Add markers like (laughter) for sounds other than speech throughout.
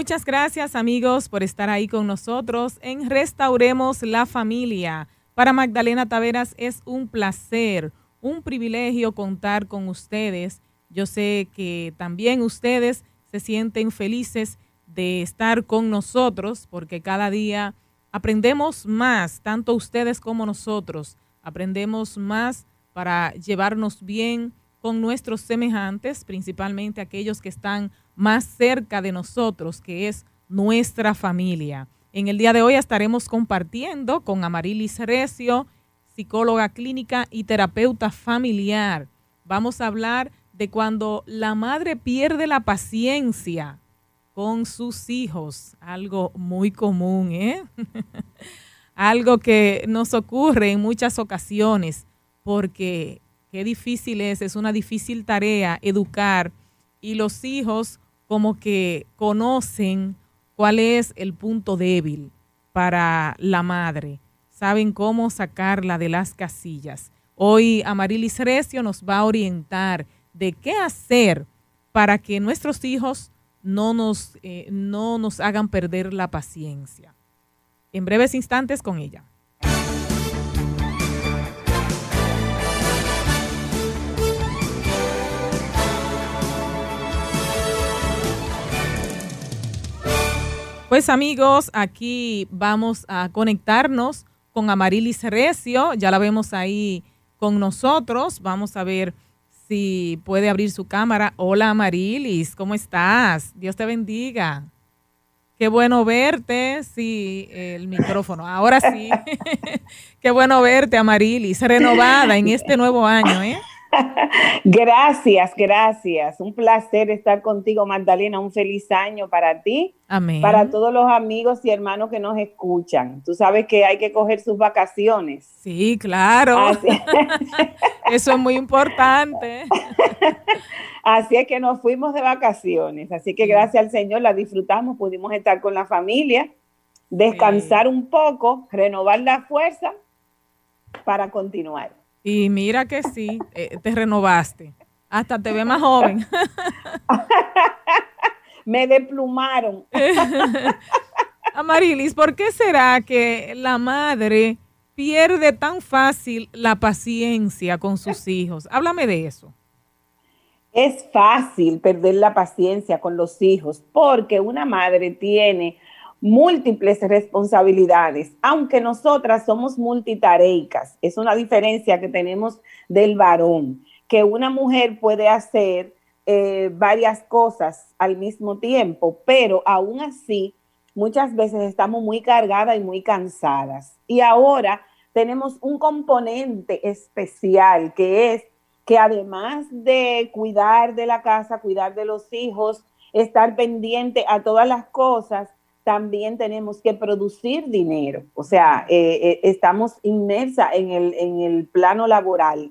Muchas gracias amigos por estar ahí con nosotros en Restauremos la Familia. Para Magdalena Taveras es un placer, un privilegio contar con ustedes. Yo sé que también ustedes se sienten felices de estar con nosotros porque cada día aprendemos más, tanto ustedes como nosotros. Aprendemos más para llevarnos bien con nuestros semejantes, principalmente aquellos que están más cerca de nosotros, que es nuestra familia. En el día de hoy estaremos compartiendo con Amarilis Recio, psicóloga clínica y terapeuta familiar. Vamos a hablar de cuando la madre pierde la paciencia con sus hijos, algo muy común, ¿eh? (laughs) algo que nos ocurre en muchas ocasiones, porque qué difícil es, es una difícil tarea educar y los hijos como que conocen cuál es el punto débil para la madre, saben cómo sacarla de las casillas. Hoy Amarilis Recio nos va a orientar de qué hacer para que nuestros hijos no nos, eh, no nos hagan perder la paciencia. En breves instantes con ella. Pues amigos, aquí vamos a conectarnos con Amarilis Recio, ya la vemos ahí con nosotros, vamos a ver si puede abrir su cámara. Hola Amarilis, ¿cómo estás? Dios te bendiga. Qué bueno verte, sí, el micrófono, ahora sí. (laughs) Qué bueno verte Amarilis, renovada en este nuevo año, ¿eh? (laughs) gracias, gracias. Un placer estar contigo, Magdalena. Un feliz año para ti, Amén. para todos los amigos y hermanos que nos escuchan. Tú sabes que hay que coger sus vacaciones. Sí, claro. (laughs) Eso es muy importante. (laughs) Así es que nos fuimos de vacaciones. Así que gracias al Señor la disfrutamos, pudimos estar con la familia, descansar un poco, renovar la fuerza para continuar. Y mira que sí, eh, te renovaste. Hasta te ve más joven. (laughs) Me deplumaron. (laughs) Amarilis, ¿por qué será que la madre pierde tan fácil la paciencia con sus hijos? Háblame de eso. Es fácil perder la paciencia con los hijos porque una madre tiene múltiples responsabilidades, aunque nosotras somos multitareicas. Es una diferencia que tenemos del varón, que una mujer puede hacer eh, varias cosas al mismo tiempo, pero aún así muchas veces estamos muy cargadas y muy cansadas. Y ahora tenemos un componente especial que es que además de cuidar de la casa, cuidar de los hijos, estar pendiente a todas las cosas, también tenemos que producir dinero. O sea, eh, eh, estamos inmersa en el, en el, plano laboral.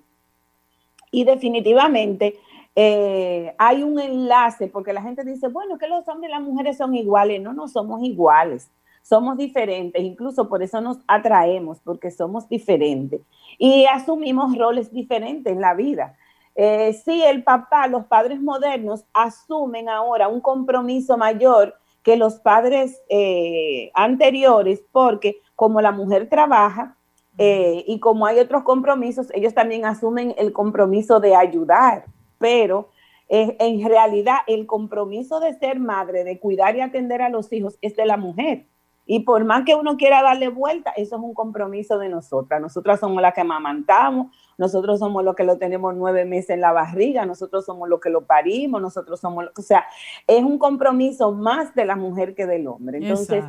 Y definitivamente eh, hay un enlace, porque la gente dice, bueno, que los hombres y las mujeres son iguales. No, no somos iguales. Somos diferentes, incluso por eso nos atraemos, porque somos diferentes. Y asumimos roles diferentes en la vida. sí, el papá, los padres modernos asumen ahora un compromiso mayor que los padres eh, anteriores, porque como la mujer trabaja eh, y como hay otros compromisos, ellos también asumen el compromiso de ayudar, pero eh, en realidad el compromiso de ser madre, de cuidar y atender a los hijos, es de la mujer. Y por más que uno quiera darle vuelta, eso es un compromiso de nosotras. Nosotras somos las que amamantamos, nosotros somos los que lo tenemos nueve meses en la barriga, nosotros somos los que lo parimos, nosotros somos, o sea, es un compromiso más de la mujer que del hombre. Entonces,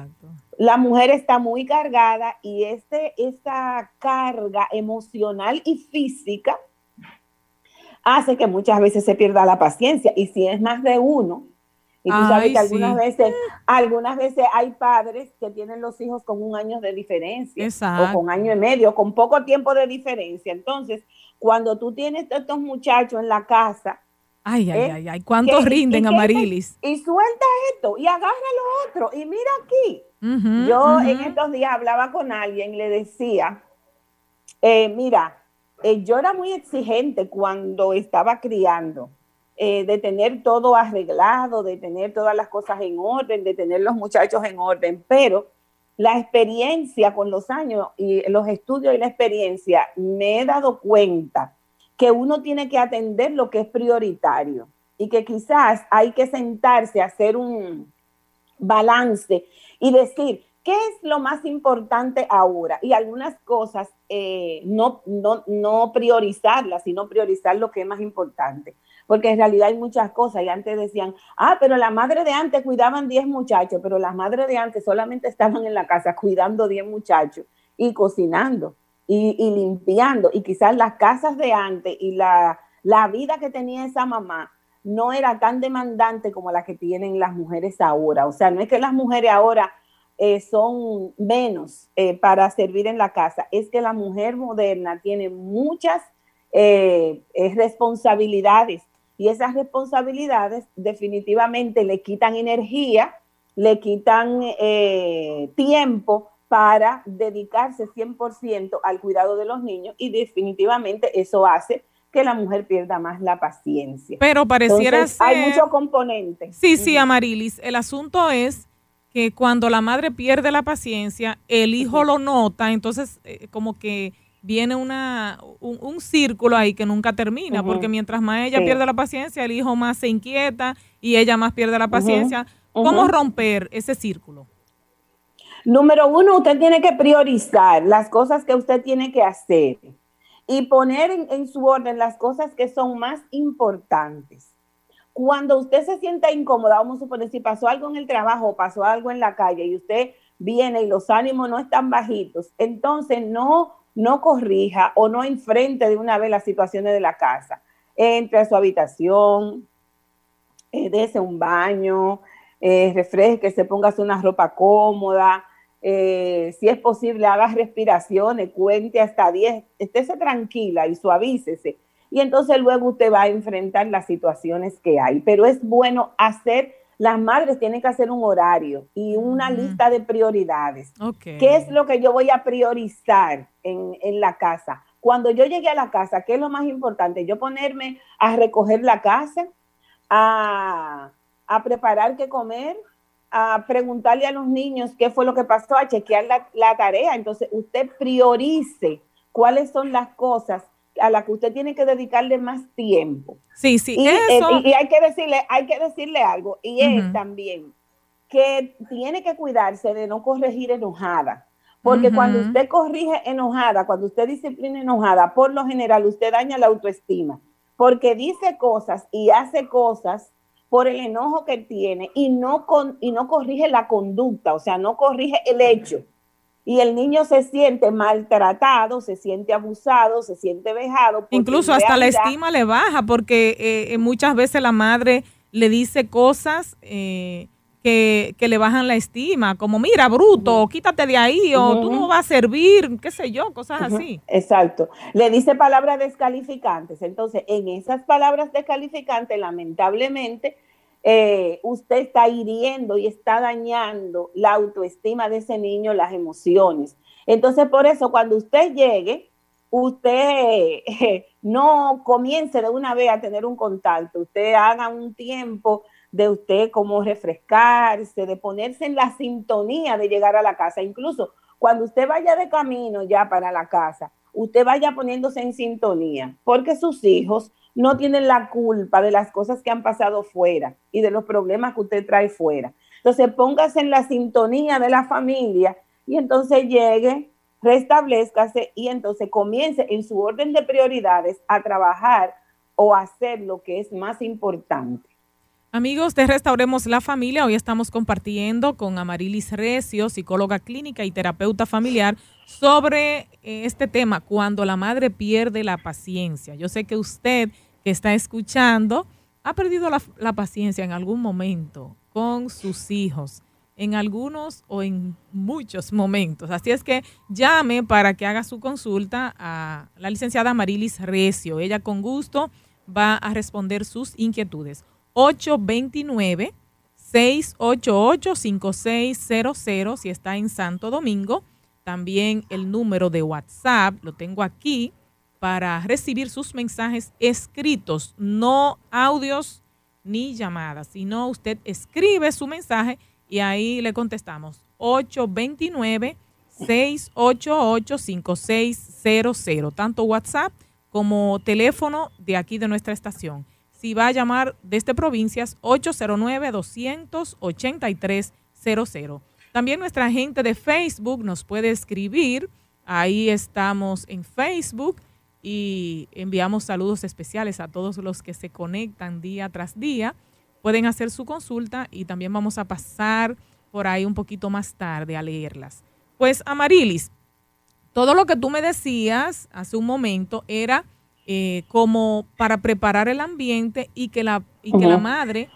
la mujer está muy cargada y este, esta carga emocional y física hace que muchas veces se pierda la paciencia. Y si es más de uno, y tú sabes que algunas veces, algunas veces hay padres que tienen los hijos con un año de diferencia o con año y medio, con poco tiempo de diferencia. Entonces, cuando tú tienes estos muchachos en la casa, ay, ay, ay, ay, ¿cuántos rinden, Amarilis? Y suelta esto y agarra lo otro y mira aquí. Yo en estos días hablaba con alguien y le decía, eh, mira, eh, yo era muy exigente cuando estaba criando eh, de tener todo arreglado, de tener todas las cosas en orden, de tener los muchachos en orden, pero la experiencia con los años y los estudios y la experiencia, me he dado cuenta que uno tiene que atender lo que es prioritario y que quizás hay que sentarse a hacer un balance y decir, ¿qué es lo más importante ahora? Y algunas cosas eh, no, no, no priorizarlas, sino priorizar lo que es más importante porque en realidad hay muchas cosas. Y antes decían, ah, pero la madre de antes cuidaban 10 muchachos, pero las madres de antes solamente estaban en la casa cuidando 10 muchachos y cocinando y, limpiando. Y quizás las casas de antes y la, vida que tenía esa mamá no era tan demandante como la que tienen las mujeres ahora. O sea, no es que las mujeres ahora eh, son menos eh, para servir en la casa, es que la mujer moderna tiene muchas eh, responsabilidades y esas responsabilidades definitivamente le quitan energía, le quitan eh, tiempo para dedicarse 100% al cuidado de los niños y definitivamente eso hace que la mujer pierda más la paciencia. Pero pareciera ser... Hay muchos componentes. Sí, sí, Amarilis. El asunto es que cuando la madre pierde la paciencia, el hijo lo nota, entonces eh, como que viene una, un, círculo ahí que nunca termina, porque mientras más ella pierde la paciencia, el hijo más se inquieta y ella más pierde la paciencia. ¿Cómo romper ese círculo? Número uno, usted tiene que priorizar las cosas que usted tiene que hacer y poner en, en su orden las cosas que son más importantes. Cuando usted se sienta incómoda, vamos a suponer, si pasó algo en el trabajo, pasó algo en la calle y usted viene y los ánimos no están bajitos, entonces no no corrija o no enfrente de una vez las situaciones de la casa. Entre a su habitación, eh, un baño, eh, refresque, se ponga una ropa cómoda. Eh, si es posible, haga respiraciones, cuente hasta 10, estése tranquila y suavícese. Y entonces luego usted va a enfrentar las situaciones que hay. Pero es bueno hacer las madres tienen que hacer un horario y una lista de prioridades. ¿Qué es lo que yo voy a priorizar en, la casa? Cuando yo llegué a la casa, ¿qué es lo más importante? Yo ponerme a recoger la casa, a, preparar qué comer, a preguntarle a los niños qué fue lo que pasó, a chequear la, la tarea. Entonces, usted priorice cuáles son las cosas a la que usted tiene que dedicarle más tiempo. Sí, sí, y, eso. y, hay que decirle, hay que decirle algo, y es también que tiene que cuidarse de no corregir enojada. Porque cuando usted corrige enojada, cuando usted disciplina enojada, por lo general usted daña la autoestima. Porque dice cosas y hace cosas por el enojo que tiene y no, con, y no corrige la conducta, o sea, no corrige el hecho y el niño se siente maltratado, se siente abusado, se siente vejado. Incluso hasta la estima le baja porque eh, muchas veces la madre le dice cosas eh, que, le bajan la estima, como mira, bruto, quítate de ahí, o tú no vas a servir, qué sé yo, cosas así. Exacto. Le dice palabras descalificantes. Entonces, en esas palabras descalificantes, lamentablemente, eh, usted está hiriendo y está dañando la autoestima de ese niño, las emociones. Entonces, por eso, cuando usted llegue, usted (laughs) no comience de una vez a tener un contacto, usted haga un tiempo de usted como refrescarse, de ponerse en la sintonía de llegar a la casa. Incluso cuando usted vaya de camino ya para la casa, usted vaya poniéndose en sintonía, porque sus hijos no tienen la culpa de las cosas que han pasado fuera y de los problemas que usted trae fuera. Entonces póngase en la sintonía de la familia y entonces llegue, restablezcase y entonces comience en su orden de prioridades a trabajar o hacer lo que es más importante. Amigos de Restauremos la Familia, hoy estamos compartiendo con Amarilis Recio, psicóloga clínica y terapeuta familiar, sobre eh, este tema, cuando la madre pierde la paciencia. Yo sé que usted que está escuchando ha perdido la, la paciencia en algún momento con sus hijos, en algunos o en muchos momentos. Así es que llame para que haga su consulta a la licenciada Amarilis Recio. Ella con gusto va a responder sus inquietudes. 829 688 5600 si está en Santo Domingo. También el número de WhatsApp lo tengo aquí, para recibir sus mensajes escritos, no audios ni llamadas, sino usted escribe su mensaje y ahí le contestamos 829-688-5600, tanto WhatsApp como teléfono de aquí de nuestra estación. Si va a llamar desde provincias, 809-283-00. También nuestra gente de Facebook nos puede escribir. Ahí estamos en Facebook y enviamos saludos especiales a todos los que se conectan día tras día. Pueden hacer su consulta y también vamos a pasar por ahí un poquito más tarde a leerlas. Pues Amarilis, todo lo que tú me decías hace un momento era eh, como para preparar el ambiente y que la, y que la madre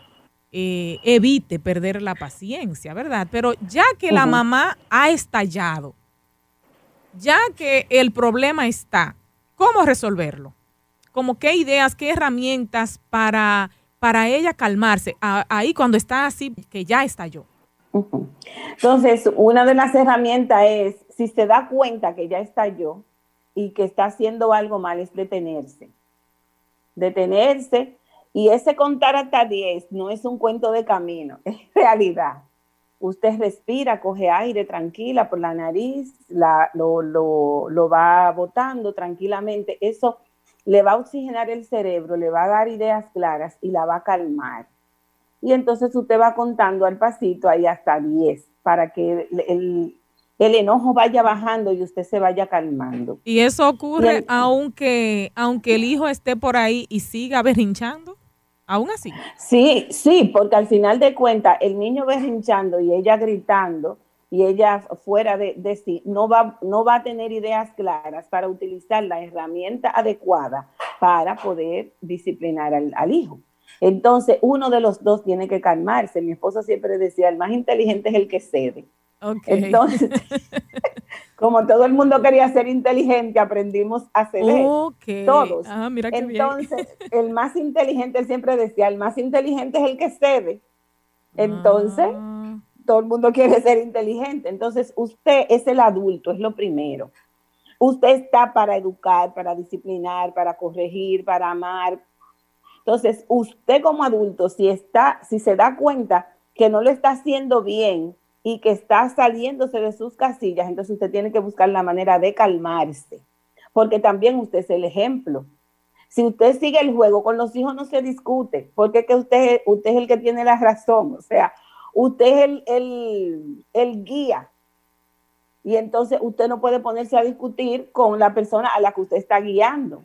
eh, evite perder la paciencia, ¿verdad? Pero ya que la mamá ha estallado, ya que el problema está, ¿Cómo resolverlo? Como qué ideas, qué herramientas para, para ella calmarse ahí cuando está así, que ya estalló. Entonces, una de las herramientas es, si se da cuenta que ya estalló y que está haciendo algo mal, es detenerse. Detenerse. Y ese contar hasta 10 no es un cuento de camino, (laughs) es realidad. Usted respira, coge aire tranquila por la nariz, lo, va botando tranquilamente. Eso le va a oxigenar el cerebro, le va a dar ideas claras y la va a calmar. Y entonces usted va contando al pasito ahí hasta 10 para que el, enojo vaya bajando y usted se vaya calmando. ¿Y eso ocurre aunque, aunque el hijo esté por ahí y siga berrinchando? Aún así. Sí, sí, porque al final de cuentas el niño berrinchando y ella gritando y ella fuera de, sí, no va, no va a tener ideas claras para utilizar la herramienta adecuada para poder disciplinar al, hijo. Entonces, uno de los dos tiene que calmarse. Mi esposo siempre decía, el más inteligente es el que cede. Entonces, (laughs) como todo el mundo quería ser inteligente, aprendimos a ceder. Todos. Ah, Entonces, el más inteligente, él siempre decía, el más inteligente es el que cede. Entonces, ah. todo el mundo quiere ser inteligente. Entonces, usted es el adulto, es lo primero. Usted está para educar, para disciplinar, para corregir, para amar. Entonces, usted como adulto, si está, si se da cuenta que no lo está haciendo bien, y que está saliéndose de sus casillas, entonces usted tiene que buscar la manera de calmarse, porque también usted es el ejemplo. Si usted sigue el juego, con los hijos no se discute, porque que usted, usted es el que tiene la razón, o sea, usted es el, el, el guía. Y entonces usted no puede ponerse a discutir con la persona a la que usted está guiando.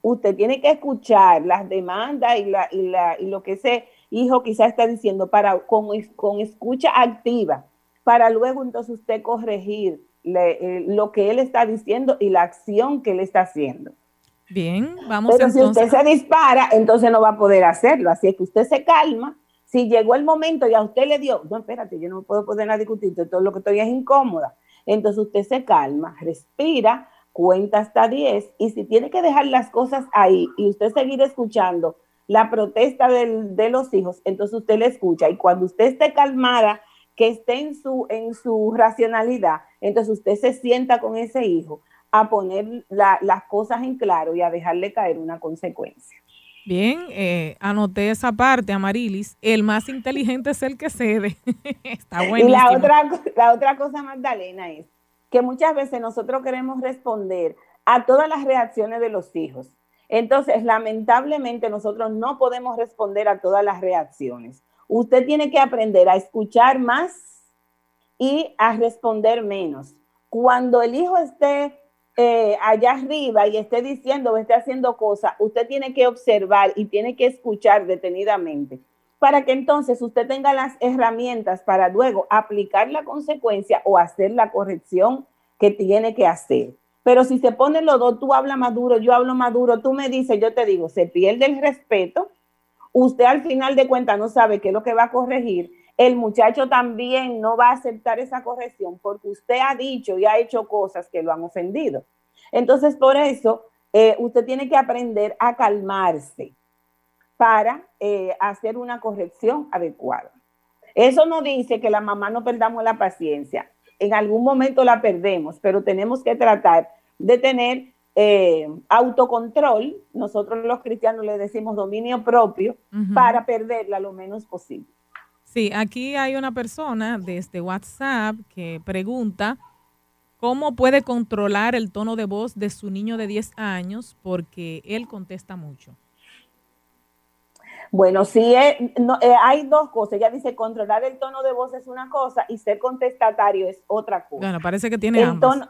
Usted tiene que escuchar las demandas y, la, y, la, y lo que ese hijo quizá está diciendo para, con, con escucha activa, para luego entonces usted corregir eh, lo que él está diciendo y la acción que él está haciendo. Bien, vamos Pero si usted se dispara, entonces no va a poder hacerlo. Así es que usted se calma. Si llegó el momento y a usted le dio, no, espérate, yo no puedo poder a discutir, todo lo que estoy es incómoda. Entonces usted se calma, respira, cuenta hasta 10 y si tiene que dejar las cosas ahí y usted seguir escuchando la protesta de los hijos, entonces usted le escucha y cuando usted esté calmada, que esté en su, en su racionalidad, entonces usted se sienta con ese hijo a poner las cosas en claro y a dejarle caer una consecuencia. Bien, eh, anoté esa parte, Amarilis. El más inteligente es el que cede. (laughs) Está bueno. Y la otra, la otra cosa, Magdalena, es que muchas veces nosotros queremos responder a todas las reacciones de los hijos. Entonces, lamentablemente nosotros no podemos responder a todas las reacciones. Usted tiene que aprender a escuchar más y a responder menos. Cuando el hijo esté eh, allá arriba y esté diciendo o esté haciendo cosas, usted tiene que observar y tiene que escuchar detenidamente para que entonces usted tenga las herramientas para luego aplicar la consecuencia o hacer la corrección que tiene que hacer. Pero si se ponen los dos, tú hablas más duro, yo hablo más duro, tú me dices, yo te digo, se pierde el respeto. Usted al final de cuentas no sabe qué es lo que va a corregir. El muchacho también no va a aceptar esa corrección porque usted ha dicho y ha hecho cosas que lo han ofendido. Entonces, por eso, eh, usted tiene que aprender a calmarse para eh, hacer una corrección adecuada. Eso no dice que la mamá no perdamos la paciencia en algún momento la perdemos, pero tenemos que tratar de tener eh, autocontrol, nosotros los cristianos le decimos dominio propio, para perderla lo menos posible. Sí, aquí hay una persona desde WhatsApp que pregunta cómo puede controlar el tono de voz de su niño de 10 años porque él contesta mucho. Bueno, sí, eh, eh, hay dos cosas. Ella dice controlar el tono de voz es una cosa y ser contestatario es otra cosa. Bueno, parece que tiene el Tono,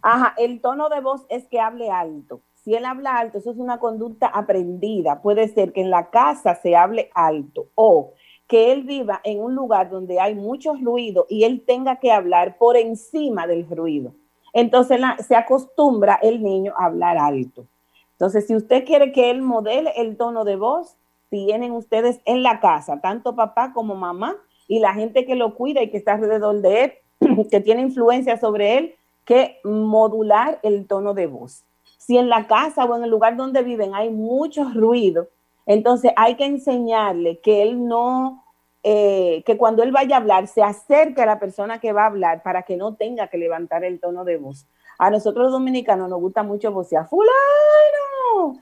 ajá, el tono de voz es que hable alto. Si él habla alto, eso es una conducta aprendida. Puede ser que en la casa se hable alto o que él viva en un lugar donde hay mucho ruido y él tenga que hablar por encima del ruido. Entonces se acostumbra el niño a hablar alto. Entonces, si usted quiere que él modele el tono de voz, tienen ustedes en la casa, tanto papá como mamá y la gente que lo cuida y que está alrededor de él, (clears throat) que tiene influencia sobre él, que modular el tono de voz. Si en la casa o en el lugar donde viven hay mucho ruido, entonces hay que enseñarle que él no, eh, que cuando él vaya a hablar, se acerque a la persona que va a hablar para que no tenga que levantar el tono de voz. A nosotros los dominicanos nos gusta mucho vocear, fulano,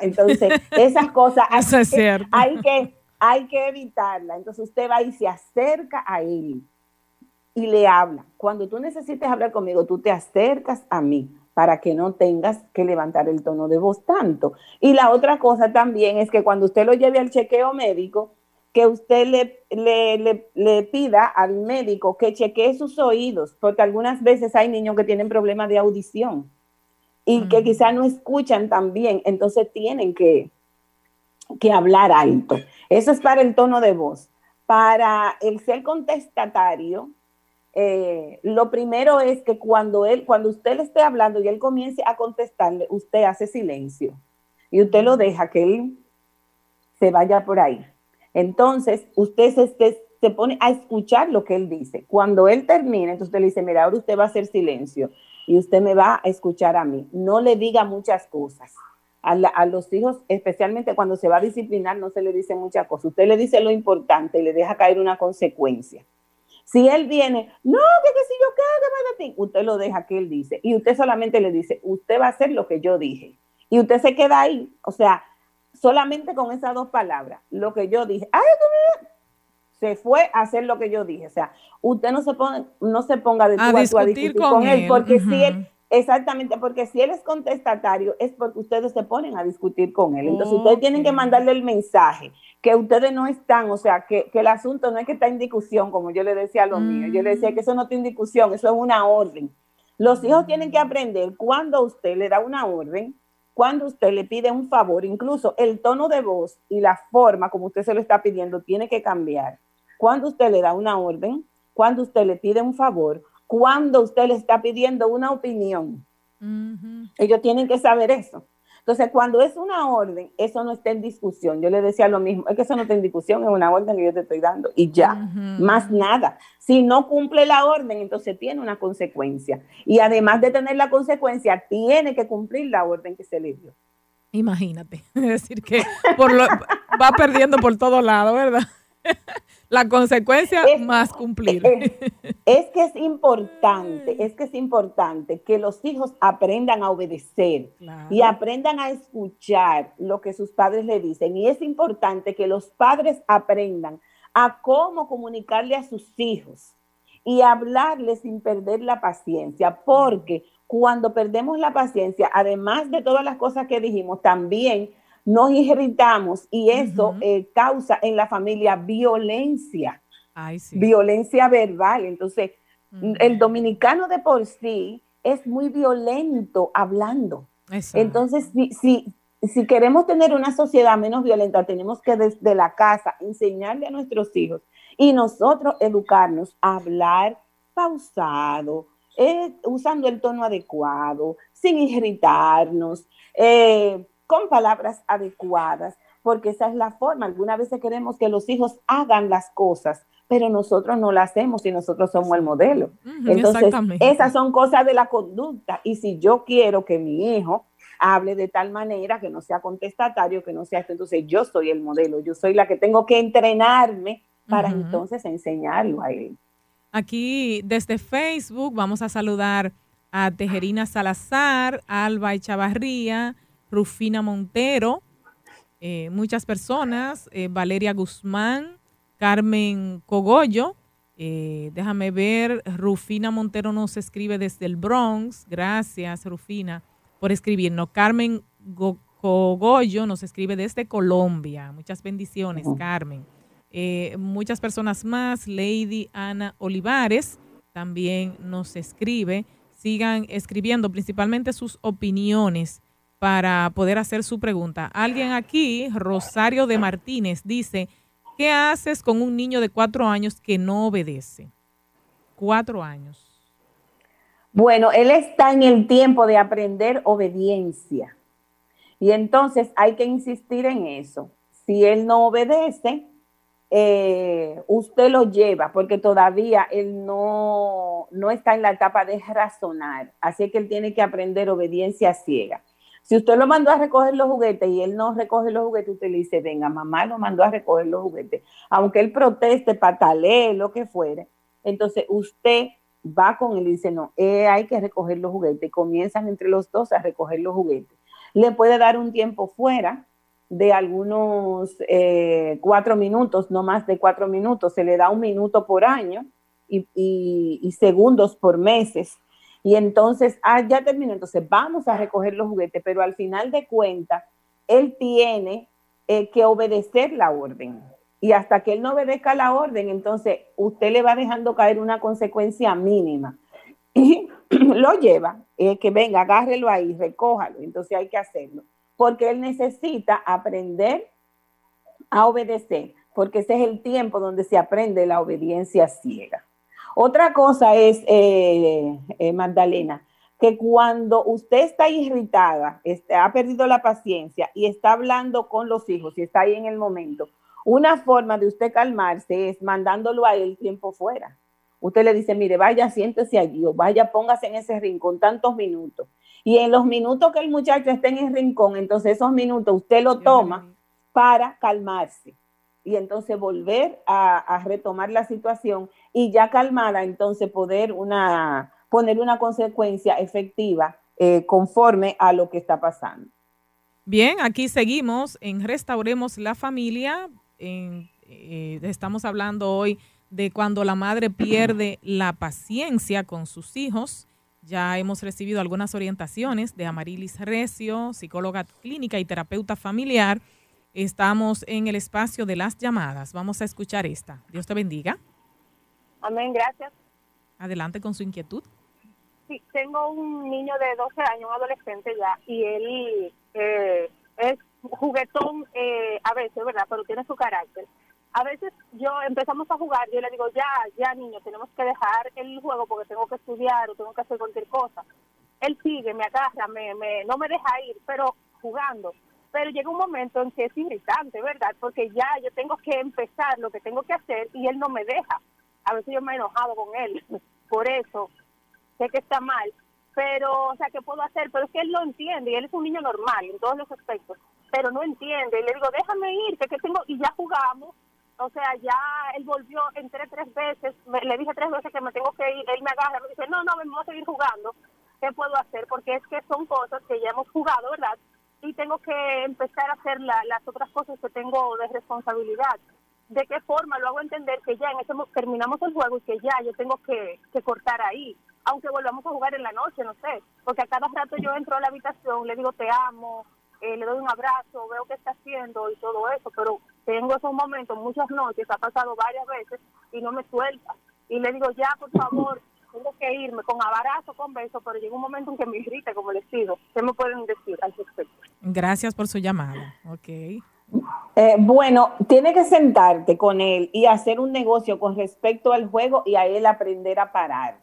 entonces, esas cosas (laughs) hay, que, hay que evitarla. Entonces usted va y se acerca a él y le habla. Cuando tú necesites hablar conmigo, tú te acercas a mí para que no tengas que levantar el tono de voz tanto. Y la otra cosa también es que cuando usted lo lleve al chequeo médico, que usted le, le, le, pida al médico que chequee sus oídos, porque algunas veces hay niños que tienen problemas de audición y que quizás no escuchan tan bien, entonces tienen que, que hablar alto. Eso es para el tono de voz. Para el ser contestatario, eh, lo primero es que cuando él, cuando usted le esté hablando y él comience a contestarle, usted hace silencio y usted lo deja que él se vaya por ahí. Entonces, usted se, se pone a escuchar lo que él dice. Cuando él termine, entonces usted le dice, mira, ahora usted va a hacer silencio y usted me va a escuchar a mí. No le diga muchas cosas. A, los hijos, especialmente cuando se va a disciplinar, no se le dice muchas cosas. Usted le dice lo importante y le deja caer una consecuencia. Si él viene, no, que, que si yo qué, que ti, usted lo deja que él dice. Y usted solamente le dice, usted va a hacer lo que yo dije. Y usted se queda ahí. O sea, solamente con esas dos palabras, lo que yo dije. Ay, se fue a hacer lo que yo dije. O sea, usted no se, pone, no se ponga de tú a, discutir, con, él, porque si él, exactamente, porque si él es contestatario, es porque ustedes se ponen a discutir con él. Entonces, ustedes tienen que mandarle el mensaje que ustedes no están, o sea, que, el asunto no es que está en discusión, como yo le decía a los míos. Yo le decía que eso no está en discusión, eso es una orden. Los hijos tienen que aprender cuando usted le da una orden, cuando usted le pide un favor, incluso el tono de voz y la forma como usted se lo está pidiendo tiene que cambiar cuando usted le da una orden, cuando usted le pide un favor, cuando usted le está pidiendo una opinión. Ellos tienen que saber eso. Entonces, cuando es una orden, eso no está en discusión. Yo le decía lo mismo, es que eso no está en discusión, es una orden que yo te estoy dando y ya, más nada. Si no cumple la orden, entonces tiene una consecuencia. Y además de tener la consecuencia, tiene que cumplir la orden que se le dio. Imagínate, (laughs) es decir, que por lo, va perdiendo por todo lado, ¿verdad? (laughs) La consecuencia más cumplir. (laughs) Es, que es importante, es que es importante que los hijos aprendan a obedecer y aprendan a escuchar lo que sus padres le dicen. Y es importante que los padres aprendan a cómo comunicarle a sus hijos y hablarles sin perder la paciencia, porque cuando perdemos la paciencia, además de todas las cosas que dijimos, también nos irritamos y eso eh, causa en la familia violencia, violencia verbal. Entonces, el dominicano de por sí es muy violento hablando. Entonces, si, si, si queremos tener una sociedad menos violenta, tenemos que desde la casa enseñarle a nuestros hijos y nosotros educarnos a hablar pausado, eh, usando el tono adecuado, sin irritarnos. Eh, con palabras adecuadas, porque esa es la forma. Algunas veces queremos que los hijos hagan las cosas, pero nosotros no las hacemos y nosotros somos el modelo. Entonces, esas son cosas de la conducta. Y si yo quiero que mi hijo hable de tal manera que no sea contestatario, que no sea esto, entonces yo soy el modelo, yo soy la que tengo que entrenarme para entonces enseñarlo a él. Aquí desde Facebook vamos a saludar a Tejerina Salazar, Alba Echavarría, Rufina Montero, eh, muchas personas, eh, Valeria Guzmán, Carmen Cogollo, eh, déjame ver, Rufina Montero nos escribe desde el Bronx, gracias Rufina por escribirnos. Carmen Cogollo nos escribe desde Colombia, muchas bendiciones Carmen. muchas personas más, Lady Ana Olivares también nos escribe, sigan escribiendo principalmente sus opiniones para poder hacer su pregunta. Alguien aquí, Rosario de Martínez, dice, ¿qué haces con un niño de cuatro años que no obedece? Cuatro años. Bueno, él está en el tiempo de aprender obediencia. Y entonces hay que insistir en eso. Si él no obedece, eh, usted lo lleva, porque todavía él no, no está en la etapa de razonar. Así que él tiene que aprender obediencia ciega. Si usted lo mandó a recoger los juguetes y él no recoge los juguetes, usted le dice, venga, mamá lo mandó a recoger los juguetes. Aunque él proteste, patalee, lo que fuere, entonces usted va con él y dice, no, eh, hay que recoger los juguetes. Comienzan entre los dos a recoger los juguetes. Le puede dar un tiempo fuera de algunos eh, cuatro minutos, no más de cuatro minutos. Se le da un minuto por año y segundos por meses y entonces, ah, ya terminó, entonces vamos a recoger los juguetes, pero al final de cuentas, él tiene eh, que obedecer la orden. Y hasta que él no obedezca la orden, entonces usted le va dejando caer una consecuencia mínima. Y (clears throat) lo lleva, eh, que venga, agárrelo ahí, recójalo. Entonces hay que hacerlo. Porque él necesita aprender a obedecer, porque ese es el tiempo donde se aprende la obediencia ciega. Otra cosa es, eh, eh, Magdalena, que cuando usted está irritada, este, ha perdido la paciencia y está hablando con los hijos y está ahí en el momento, una forma de usted calmarse es mandándolo a él tiempo fuera. Usted le dice, mire, vaya, siéntese allí o vaya, póngase en ese rincón tantos minutos. Y en los minutos que el muchacho esté en el rincón, entonces esos minutos usted lo toma para calmarse y entonces volver a, retomar la situación y ya calmada, entonces poder una, poner una consecuencia efectiva eh, conforme a lo que está pasando. Bien, aquí seguimos en Restauremos la Familia. Eh, estamos hablando hoy de cuando la madre pierde la paciencia con sus hijos. Ya hemos recibido algunas orientaciones de Amarilis Recio, psicóloga clínica y terapeuta familiar Estamos en el espacio de las llamadas. Vamos a escuchar esta. Dios te bendiga. Amén, gracias. Adelante con su inquietud. Sí, tengo un niño de 12 años, un adolescente ya, y él eh, es juguetón eh, a veces, ¿verdad? Pero tiene su carácter. A veces yo empezamos a jugar, yo le digo, ya, ya niño, tenemos que dejar el juego porque tengo que estudiar o tengo que hacer cualquier cosa. Él sigue, me agarra, me, me, no me deja ir, pero jugando pero llega un momento en que es irritante, ¿verdad? Porque ya yo tengo que empezar lo que tengo que hacer y él no me deja. A veces yo me he enojado con él (laughs) por eso, sé que está mal, pero, o sea, ¿qué puedo hacer? Pero es que él lo entiende y él es un niño normal en todos los aspectos, pero no entiende. Y le digo, déjame ir, que, que tengo, y ya jugamos. O sea, ya él volvió, entré tres veces, le dije tres veces que me tengo que ir, él me agarra, me dice, no, no, vamos a seguir jugando. ¿Qué puedo hacer? Porque es que son cosas que ya hemos jugado, ¿verdad? Y tengo que empezar a hacer las otras cosas que tengo de responsabilidad. ¿De qué forma lo hago entender que ya en ese terminamos el juego y que ya yo tengo que, cortar ahí? Aunque volvamos a jugar en la noche, no sé. Porque a cada rato yo entro a la habitación, le digo te amo, eh, le doy un abrazo, veo qué está haciendo y todo eso, pero tengo esos momentos, muchas noches, ha pasado varias veces y no me suelta. Y le digo, ya, por favor, tengo que irme con abrazo, con beso, pero llega un momento en que me irrita, como les digo. ¿Qué me pueden decir al respecto? Gracias por su llamada. Ok. Eh, bueno, tiene que sentarte con él y hacer un negocio con respecto al juego y a él aprender a parar.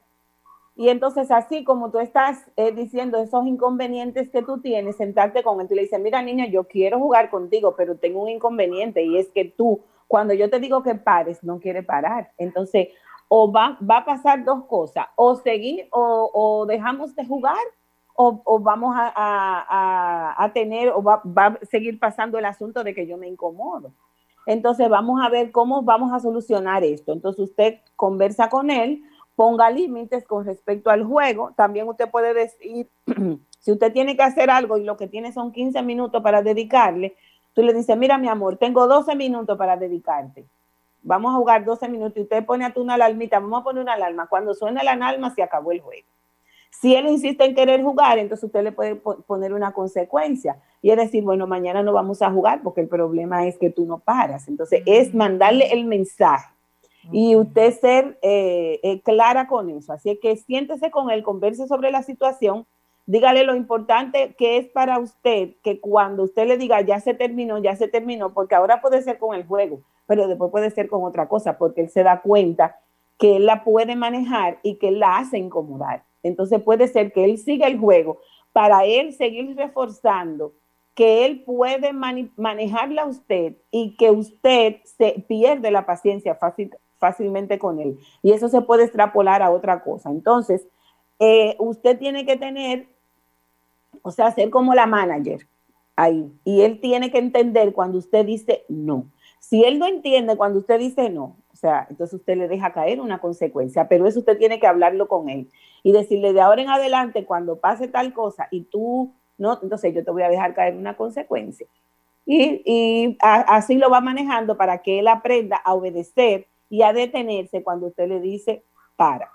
Y entonces, así como tú estás eh, diciendo esos inconvenientes que tú tienes, sentarte con él, tú le dices, mira niña, yo quiero jugar contigo, pero tengo un inconveniente y es que tú, cuando yo te digo que pares, no quieres parar. Entonces, o va, va a pasar dos cosas, o seguir o, dejamos de jugar o, vamos a, tener o va, va, a seguir pasando el asunto de que yo me incomodo. Entonces vamos a ver cómo vamos a solucionar esto. Entonces usted conversa con él ponga límites con respecto al juego. También usted puede decir, (clears throat) si usted tiene que hacer algo y lo que tiene son 15 minutos para dedicarle, tú le dices, mira mi amor, tengo 12 minutos para dedicarte. Vamos a jugar 12 minutos y usted pone a tú una alarmita, vamos a poner una alarma. Cuando suena la alarma, se acabó el juego. Si él insiste en querer jugar, entonces usted le puede poner una consecuencia y es decir, bueno, mañana no vamos a jugar porque el problema es que tú no paras. Entonces es mandarle el mensaje y usted ser eh, eh, clara con eso. Así que siéntese con él, converse sobre la situación, dígale lo importante que es para usted, que cuando usted le diga ya se terminó, ya se terminó, porque ahora puede ser con el juego, pero después puede ser con otra cosa, porque él se da cuenta que él la puede manejar y que él la hace incomodar. Entonces puede ser que él siga el juego para él seguir reforzando que él puede manejarla a usted y que usted se pierde la paciencia fácil, fácilmente con él. Y eso se puede extrapolar a otra cosa. Entonces, eh, usted tiene que tener, o sea, ser como la manager ahí. Y él tiene que entender cuando usted dice no. Si él no entiende cuando usted dice no, o sea, entonces usted le deja caer una consecuencia, pero eso usted tiene que hablarlo con él y decirle de ahora en adelante, cuando pase tal cosa y tú no, entonces yo te voy a dejar caer una consecuencia. Y, y así lo va manejando para que él aprenda a obedecer y a detenerse cuando usted le dice para.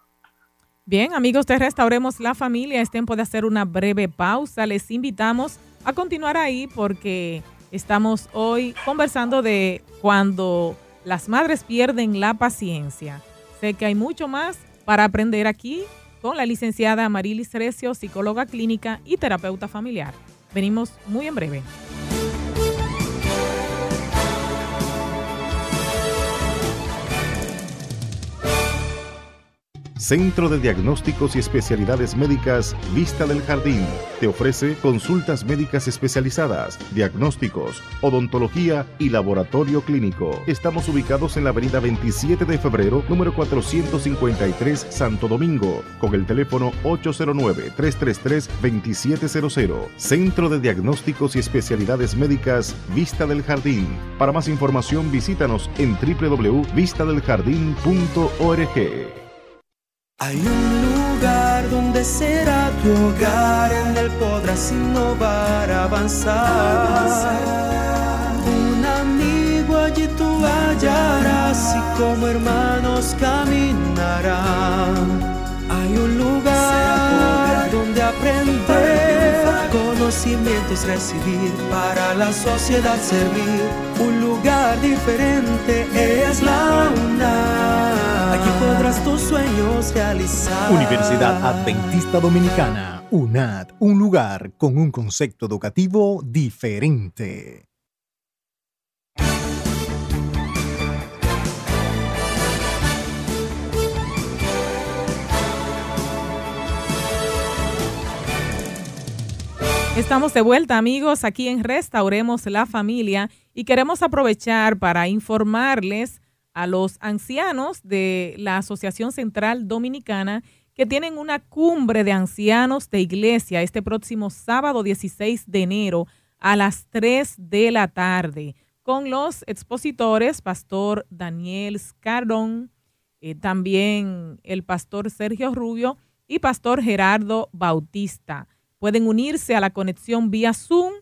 Bien, amigos de Restauremos la Familia, es tiempo de hacer una breve pausa. Les invitamos a continuar ahí porque estamos hoy conversando de cuando las madres pierden la paciencia. Sé que hay mucho más para aprender aquí con la licenciada Marilis Recio, psicóloga clínica y terapeuta familiar. Venimos muy en breve. Centro de Diagnósticos y Especialidades Médicas Vista del Jardín te ofrece consultas médicas especializadas, diagnósticos, odontología y laboratorio clínico. Estamos ubicados en la avenida 27 de febrero, número 453, Santo Domingo, con el teléfono 809-333-2700. Centro de Diagnósticos y Especialidades Médicas Vista del Jardín. Para más información visítanos en www.vistadeljardín.org. Hay un lugar donde será tu hogar, en él podrás innovar, avanzar. Un amigo allí tú hallarás y como hermanos caminarán. Hay un lugar donde aprender, conocimientos recibir, para la sociedad servir. Un lugar diferente es la UNAM Aquí podrás tus sueños realizar. Universidad Adventista Dominicana, UNAD, un lugar con un concepto educativo diferente. Estamos de vuelta amigos aquí en Restauremos la Familia y queremos aprovechar para informarles a los ancianos de la Asociación Central Dominicana que tienen una cumbre de ancianos de iglesia este próximo sábado 16 de enero a las 3 de la tarde con los expositores, Pastor Daniel Scardon, eh, también el Pastor Sergio Rubio y Pastor Gerardo Bautista. Pueden unirse a la conexión vía Zoom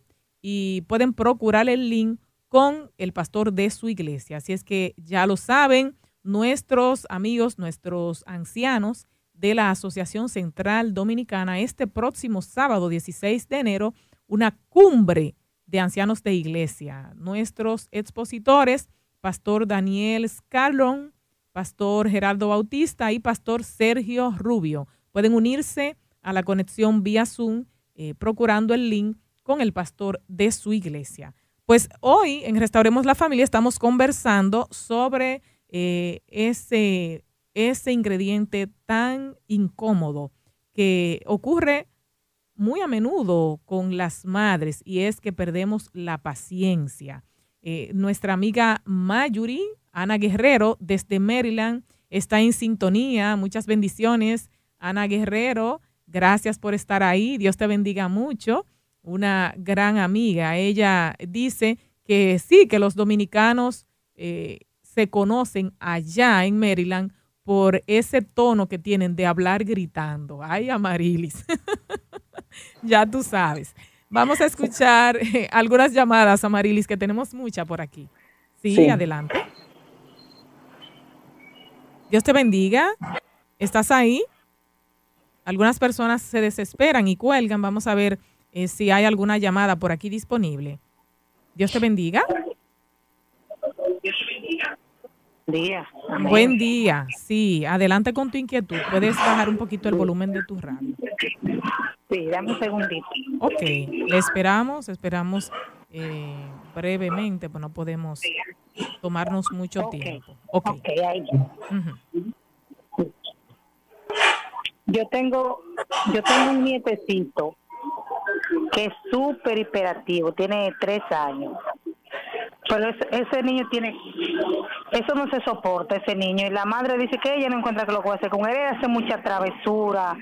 y pueden procurar el link con el pastor de su iglesia. Así es que ya lo saben, nuestros amigos, nuestros ancianos de la Asociación Central Dominicana, este próximo sábado 16 de enero, una cumbre de ancianos de iglesia. Nuestros expositores, Pastor Daniel Scarlon, Pastor Gerardo Bautista y Pastor Sergio Rubio. Pueden unirse a la conexión vía Zoom eh, procurando el link con el pastor de su iglesia. Pues hoy en Restauremos la Familia estamos conversando sobre eh, ese, ese ingrediente tan incómodo que ocurre muy a menudo con las madres y es que perdemos la paciencia. Eh, nuestra amiga Mayuri, Ana Guerrero, desde Maryland, está en sintonía. Muchas bendiciones, Ana Guerrero. Gracias por estar ahí. Dios te bendiga mucho una gran amiga. Ella dice que sí, que los dominicanos eh, se conocen allá en Maryland por ese tono que tienen de hablar gritando. Ay, Amarilis. (laughs) ya tú sabes. Vamos a escuchar eh, algunas llamadas, Amarilis, que tenemos muchas por aquí. Sí, adelante. Dios te bendiga. ¿Estás ahí? Algunas personas se desesperan y cuelgan. Vamos a ver eh, si hay alguna llamada por aquí disponible. Dios te bendiga. Día. Buen día. Sí, adelante con tu inquietud. Puedes bajar un poquito el volumen de tu radio. Sí, dame un segundito. Ok, le esperamos, esperamos eh, brevemente, pues no podemos tomarnos mucho tiempo. Ok, okay ahí. Yo tengo, yo tengo un nietecito que es súper hiperactivo, tiene tres años. Pero ese, niño tiene, eso no se soporta, ese niño. Y la madre dice que ella no encuentra que lo puede hacer con él. Hace mucha travesura.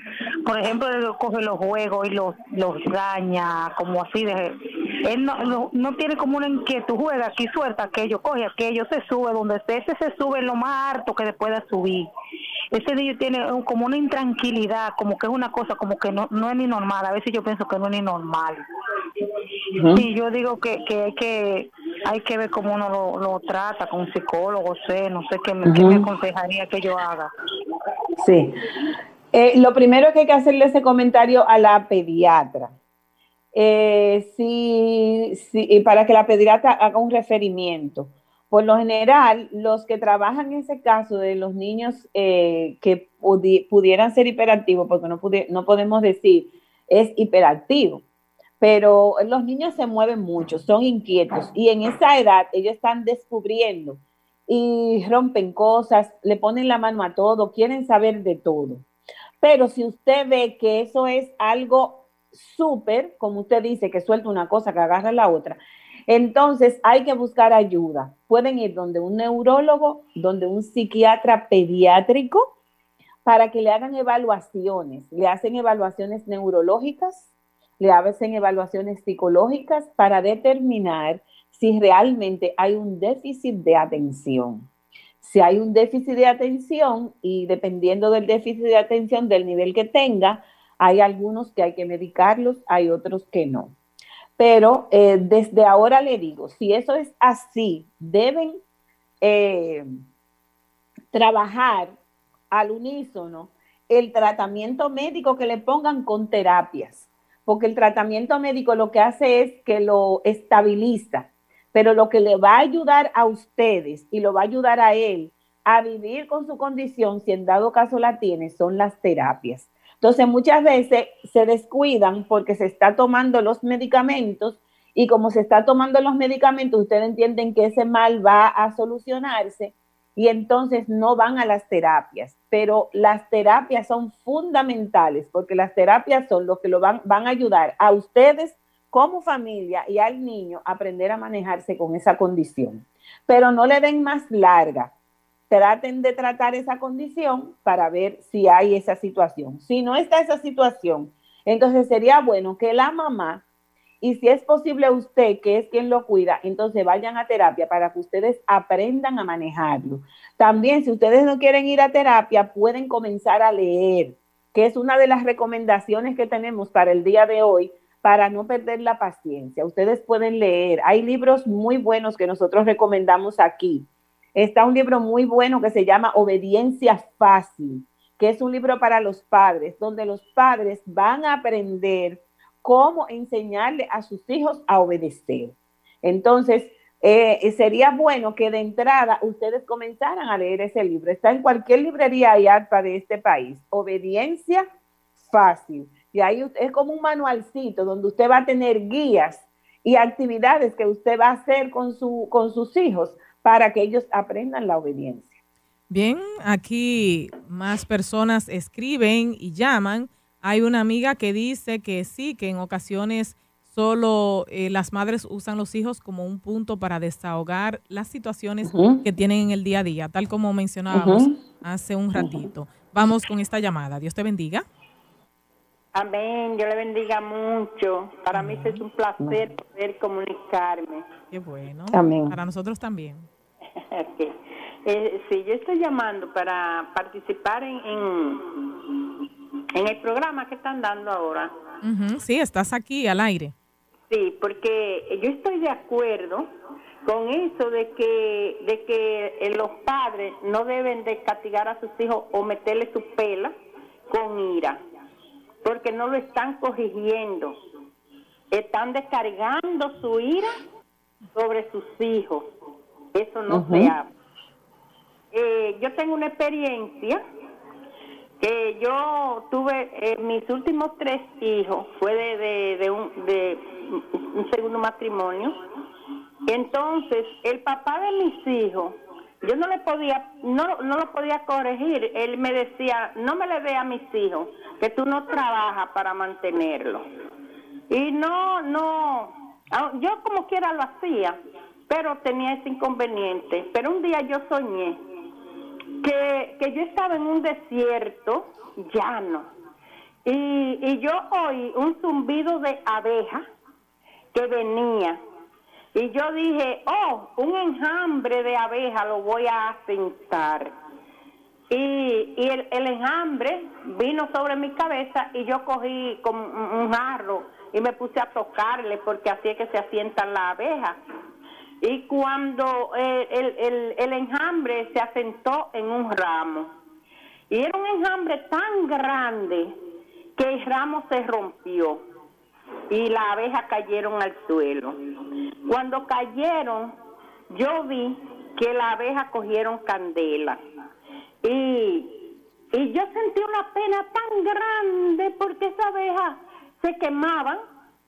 Por ejemplo, él coge los juegos y los, los daña, como así de... Él no, no, tiene como una inquietud, juega aquí, suelta aquello, coge aquello, se sube donde esté. Ese se sube lo más harto que pueda subir ese niño tiene como una intranquilidad, como que es una cosa como que no, no es ni normal. A veces yo pienso que no es ni normal. Y yo digo que, que hay que hay que ver cómo uno lo, trata con un psicólogo, sé, no sé qué me, me aconsejaría que yo haga. Sí. Eh, lo primero que hay que hacerle ese comentario a la pediatra. Eh, sí, sí, para que la pediatra haga un referimiento. Por lo general, los que trabajan en ese caso de los niños eh, que pudieran ser hiperactivos, porque no, podemos decir es hiperactivo, pero los niños se mueven mucho, son inquietos y en esa edad ellos están descubriendo y rompen cosas, le ponen la mano a todo, quieren saber de todo. Pero si usted ve que eso es algo súper, como usted dice, que suelta una cosa, que agarra la otra, entonces hay que buscar ayuda. Pueden ir donde un neurólogo, donde un psiquiatra pediátrico, para que le hagan evaluaciones. Le hacen evaluaciones neurológicas, le hacen evaluaciones psicológicas para determinar si realmente hay un déficit de atención. Si hay un déficit de atención y dependiendo del déficit de atención, del nivel que tenga, hay algunos que hay que medicarlos, hay otros que no. Pero eh, desde ahora le digo, si eso es así, deben eh, trabajar al unísono el tratamiento médico que le pongan con terapias, porque el tratamiento médico lo que hace es que lo estabiliza, pero lo que le va a ayudar a ustedes y lo va a ayudar a él a vivir con su condición, si en dado caso la tiene, son las terapias. Entonces, muchas veces se descuidan porque se está tomando los medicamentos y como se está tomando los medicamentos, ustedes entienden que ese mal va a solucionarse y entonces no van a las terapias. Pero las terapias son fundamentales porque las terapias son lo que lo van, van a ayudar a ustedes como familia y al niño a aprender a manejarse con esa condición. Pero no le den más larga traten de tratar esa condición para ver si hay esa situación. Si no está esa situación, entonces sería bueno que la mamá, y si es posible usted, que es quien lo cuida, entonces vayan a terapia para que ustedes aprendan a manejarlo. También, si ustedes no quieren ir a terapia, pueden comenzar a leer, que es una de las recomendaciones que tenemos para el día de hoy, para no perder la paciencia. Ustedes pueden leer. Hay libros muy buenos que nosotros recomendamos aquí está un libro muy bueno que se llama Obediencia Fácil, que es un libro para los padres, donde los padres van a aprender cómo enseñarle a sus hijos a obedecer. Entonces, eh, sería bueno que de entrada ustedes comenzaran a leer ese libro. Está en cualquier librería y arpa de este país. Obediencia fácil. Y ahí es como un manualcito donde usted va a tener guías y actividades que usted va a hacer con, su, con sus hijos para que ellos aprendan la obediencia. Bien, aquí más personas escriben y llaman. Hay una amiga que dice que sí, que en ocasiones solo eh, las madres usan los hijos como un punto para desahogar las situaciones que tienen en el día a día, tal como mencionábamos hace un ratito. Vamos con esta llamada. Dios te bendiga. Amén, Dios le bendiga mucho. Para mí es un placer poder comunicarme. Qué bueno. Amén. Para nosotros también. Eh, sí, yo estoy llamando para participar en, en, en el programa que están dando ahora. Ujú, Sí, estás aquí al aire. Sí, porque yo estoy de acuerdo con eso de que de que eh, los padres no deben de castigar a sus hijos o meterle su pela con ira, porque no lo están corrigiendo. Están descargando su ira sobre sus hijos. Eso no Ujú. se hace. Eh, yo tengo una experiencia que yo tuve eh, mis últimos tres hijos fue de, de, de un, de un segundo matrimonio entonces el papá de mis hijos yo no le podía no no lo podía corregir él me decía no me le dé a mis hijos que tú no trabajas para mantenerlo y no no ah, yo como quiera lo hacía pero tenía ese inconveniente pero un día yo soñé que, que yo estaba en un desierto llano y, y yo oí un zumbido de abeja que venía y yo dije, oh, un enjambre de abeja lo voy a asentar. Y, y el, el enjambre vino sobre mi cabeza y yo cogí como un un jarro y me puse a tocarle porque así es que se asientan las abejas. Y cuando eh, el, el, enjambre se asentó en un ramo, y era un enjambre tan grande que el ramo se rompió y las abejas cayeron al suelo. Cuando cayeron, yo vi que las abejas cogieron candela. Y, y yo sentí una pena tan grande porque esas abejas se quemaban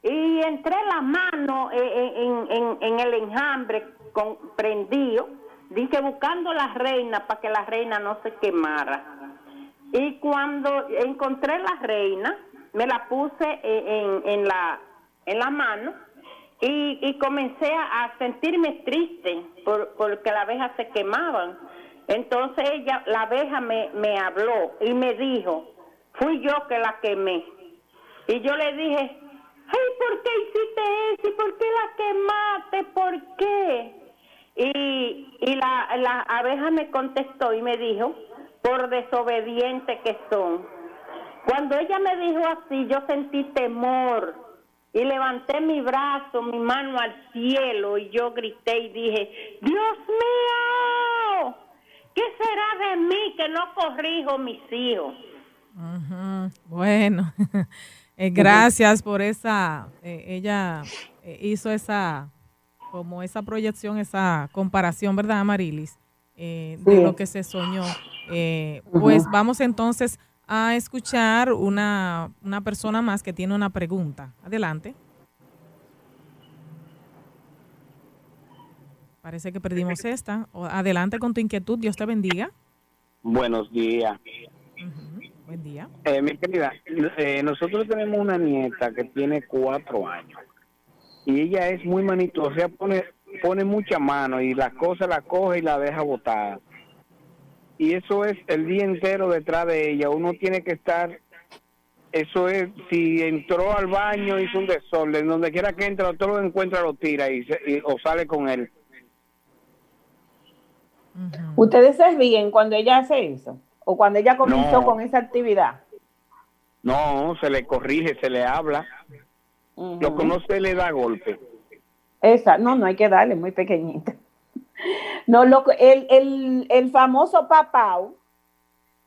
y entré la mano eh, en, en- en el enjambre con, prendido, dije buscando la reina para que la reina no se quemara. Y cuando encontré la reina, me la puse en, en- en la, en la mano y, y comencé a, a sentirme triste por, porque las abejas se quemaban. Entonces ella, la abeja me, me habló y me dijo, fui yo que la quemé. Y yo le dije, ay, ¿por qué hiciste eso? ¿Y por qué la quemaste? ¿Por qué? Y, y la, la abeja me contestó y me dijo, por desobediente que son. Cuando ella me dijo así, yo sentí temor y levanté mi brazo, mi mano al cielo y yo grité y dije, Dios mío, ¿qué será de mí que no corrijo mis hijos? Ujú, Bueno, (laughs) eh, gracias por esa, eh, ella eh, hizo esa, como esa proyección, esa comparación, ¿verdad, Marilis? Eh, de Sí. lo que se soñó. Eh, Pues vamos entonces a escuchar una, una persona más que tiene una pregunta. Adelante. Parece que perdimos esta. Adelante con tu inquietud. Dios te bendiga. Buenos días. Buen día. Eh, mi querida, eh, nosotros tenemos una nieta que tiene cuatro años y ella es muy manitosa, ella pone, pone mucha mano y las cosas la coge y la deja botada. Y eso es el día entero detrás de ella. Uno tiene que estar, eso es, si entró al baño, hizo un desorden, donde quiera que entra, todo lo encuentra, lo tira y, se- y- o sale con él. ¿Ustedes se ríen cuando ella hace eso? ¿O cuando ella comenzó No. con esa actividad? No, se le corrige, se le habla. Lo que no se le da golpe. Esa, no, no hay que darle, muy pequeñita. No, lo, que- el, el, el famoso papau,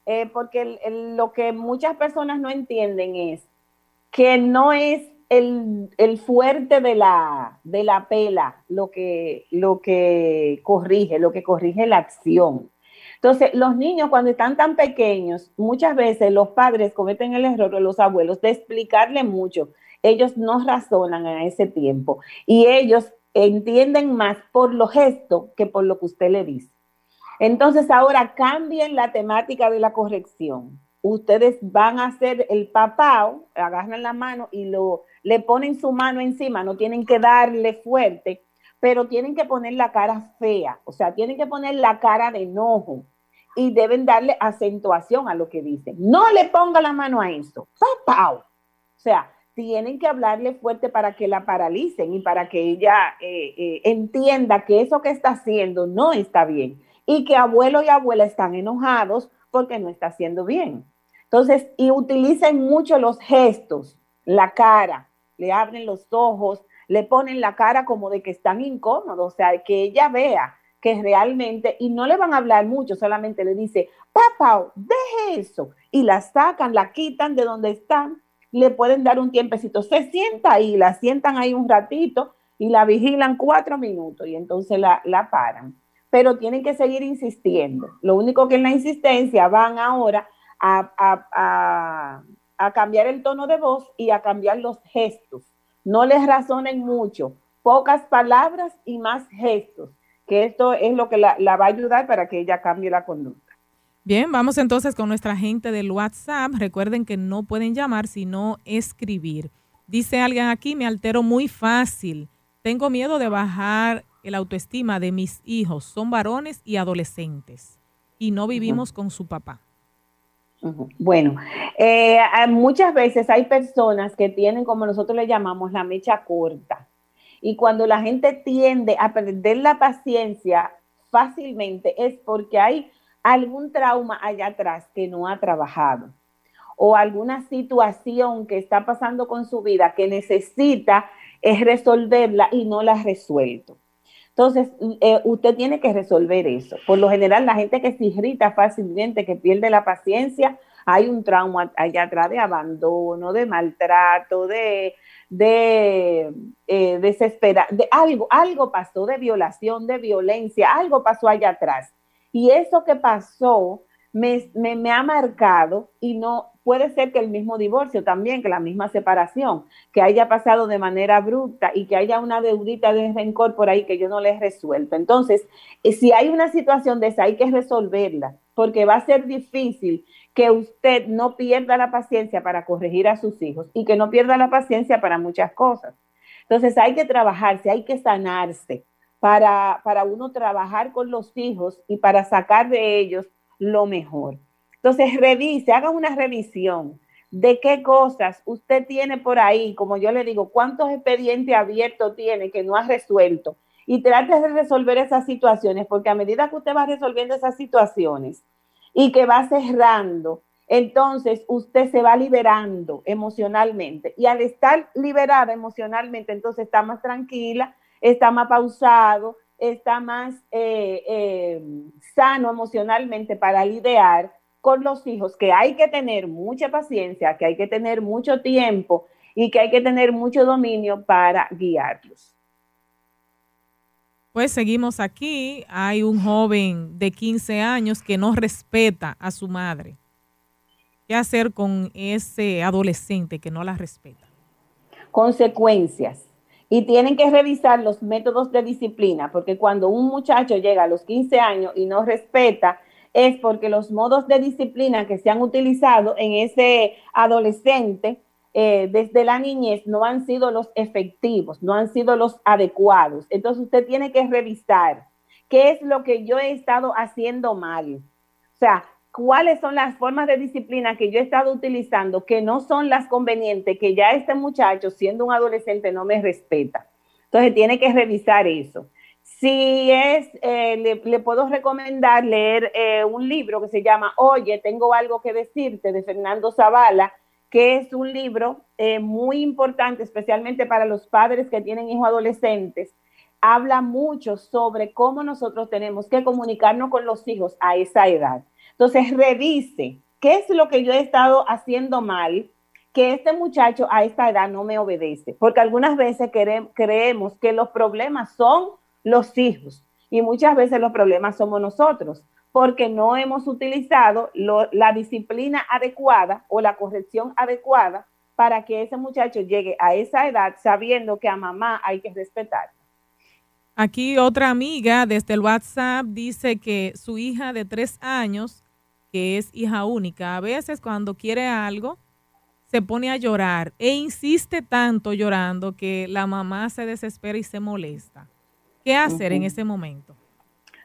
eh, porque el- el- lo que muchas personas no entienden es que no es el, el fuerte de la, de la pela lo que, lo que corrige, lo que corrige la acción. Entonces, los niños cuando están tan pequeños, muchas veces los padres cometen el error, los abuelos, de explicarle mucho. Ellos no razonan a ese tiempo y ellos entienden más por los gestos que por lo que usted le dice. Entonces, ahora cambien la temática de la corrección. Ustedes van a hacer el papao, agarran la mano y lo, le ponen su mano encima, no tienen que darle fuerte, pero tienen que poner la cara fea, o sea, tienen que poner la cara de enojo y deben darle acentuación a lo que dicen. No le ponga la mano a eso, papao. O sea, tienen que hablarle fuerte para que la paralicen y para que ella eh, eh, entienda que eso que está haciendo no está bien y que abuelo y abuela están enojados porque no está haciendo bien. Entonces, y utilicen mucho los gestos, la cara, le abren los ojos, le ponen la cara como de que están incómodos, o sea, que ella vea que realmente, y no le van a hablar mucho, solamente le dice, papá, deje eso, y la sacan, la quitan de donde están, le pueden dar un tiempecito, se sienta ahí, la sientan ahí un ratito y la vigilan cuatro minutos y entonces la, la paran. Pero tienen que seguir insistiendo. Lo único que en la insistencia van ahora a, a, a cambiar el tono de voz y a cambiar los gestos no les razonen mucho, pocas palabras y más gestos, que esto es lo que la, va a ayudar para que ella cambie la conducta. Bien, vamos entonces con nuestra gente del WhatsApp. Recuerden que no pueden llamar, sino escribir. Dice alguien aquí, me altero muy fácil. Tengo miedo de bajar el autoestima de mis hijos. Son varones y adolescentes. Y no vivimos con su papá. Bueno, eh, muchas veces hay personas que tienen, como nosotros le llamamos, la mecha corta. Y cuando la gente tiende a perder la paciencia fácilmente es porque hay algún trauma allá atrás que no ha trabajado o alguna situación que está pasando con su vida que necesita es resolverla y no la ha resuelto. Entonces, eh, usted tiene que resolver eso. Por lo general, la gente que se irrita fácilmente, que pierde la paciencia, hay un trauma allá atrás de abandono, de maltrato, de, de eh, de algo, algo pasó de violación, de violencia, algo pasó allá atrás. Y eso que pasó me, me, ha marcado y no puede ser que el mismo divorcio también, que la misma separación, que haya pasado de manera abrupta y que haya una deudita de rencor por ahí que yo no le he resuelto. Entonces, eh, si hay una situación de esa, hay que resolverla, porque va a ser difícil que usted no pierda la paciencia para corregir a sus hijos y que no pierda la paciencia para muchas cosas. Entonces, hay que trabajarse, hay que sanarse para, para uno trabajar con los hijos y para sacar de ellos lo mejor. Entonces, revise, haga una revisión de qué cosas usted tiene por ahí, como yo le digo, cuántos expedientes abiertos tiene que no ha resuelto y trate de resolver esas situaciones, porque a medida que usted va resolviendo esas situaciones y que va cerrando, entonces usted se va liberando emocionalmente. Y al estar liberada emocionalmente, entonces está más tranquila, está más pausado, está más eh, eh, sano emocionalmente para lidiar con los hijos, que hay que tener mucha paciencia, que hay que tener mucho tiempo y que hay que tener mucho dominio para guiarlos. Pues seguimos aquí. Hay un joven de 15 años que no respeta a su madre. ¿Qué hacer con ese adolescente que no la respeta? Consecuencias y tienen que revisar los métodos de disciplina, porque cuando un muchacho llega a los 15 años y no respeta, es porque los modos de disciplina que se han utilizado en ese adolescente eh, desde la niñez no han sido los efectivos, no han sido los adecuados. Entonces usted tiene que revisar qué es lo que yo he estado haciendo mal. O sea, cuáles son las formas de disciplina que yo he estado utilizando que no son las convenientes, que ya este muchacho, siendo un adolescente, no me respeta. Entonces tiene que revisar eso. Si es, eh, le, puedo recomendar leer eh, un libro que se llama Oye, tengo algo que decirte de Fernando Zavala, que es un libro eh, muy importante, especialmente para los padres que tienen hijos adolescentes. Habla mucho sobre cómo nosotros tenemos que comunicarnos con los hijos a esa edad. Entonces, revise qué es lo que yo he estado haciendo mal, que este muchacho a esta edad no me obedece, porque algunas veces creemos que los problemas son los hijos y muchas veces los problemas somos nosotros, porque no hemos utilizado la disciplina adecuada o la corrección adecuada para que ese muchacho llegue a esa edad sabiendo que a mamá hay que respetar. Aquí otra amiga desde el WhatsApp dice que su hija de tres años que es hija única, a veces cuando quiere algo, se pone a llorar e insiste tanto llorando que la mamá se desespera y se molesta. ¿Qué hacer en ese momento?